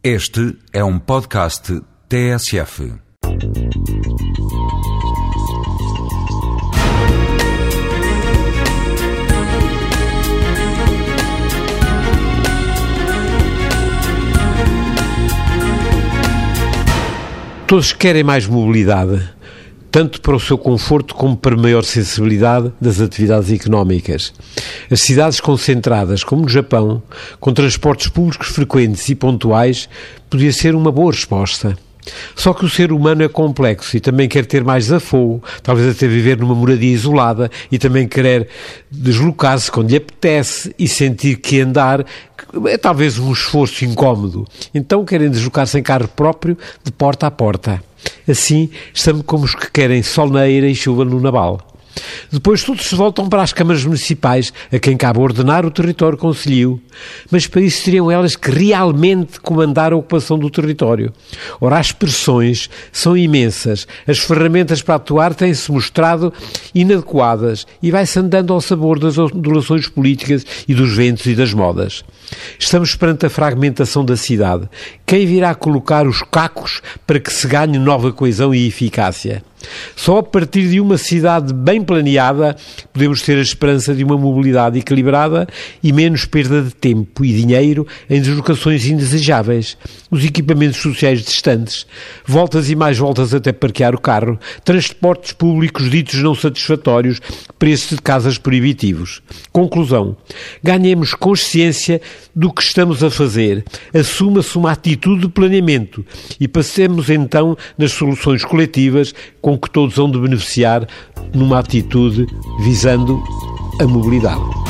Este é um podcast TSF. Todos querem mais mobilidade, tanto para o seu conforto como para maior sensibilidade das atividades económicas. As cidades concentradas, como no Japão, com transportes públicos frequentes e pontuais, podia ser uma boa resposta. Só que o ser humano é complexo e também quer ter mais desafogo, talvez até viver numa moradia isolada e também querer deslocar-se quando lhe apetece e sentir que andar é talvez um esforço incómodo. Então querem deslocar-se em carro próprio de porta a porta. Assim, estamos como os que querem sol na eira e chuva no naval. Depois todos se voltam para as câmaras municipais, a quem cabe ordenar o território concelhio. Mas para isso teriam elas que realmente comandar a ocupação do território. Ora, as pressões são imensas, as ferramentas para atuar têm-se mostrado inadequadas e vai-se andando ao sabor das ondulações políticas e dos ventos e das modas. Estamos perante a fragmentação da cidade. Quem virá colocar os cacos para que se ganhe nova coesão e eficácia? Só a partir de uma cidade bem planeada podemos ter a esperança de uma mobilidade equilibrada e menos perda de tempo e dinheiro em deslocações indesejáveis, os equipamentos sociais distantes, voltas e mais voltas até parquear o carro, transportes públicos ditos não satisfatórios, preços de casas proibitivos. Conclusão: ganhemos consciência do que estamos a fazer, assuma-se uma atitude de planeamento e passemos então nas soluções coletivas com que todos hão de beneficiar numa atitude visando a mobilidade.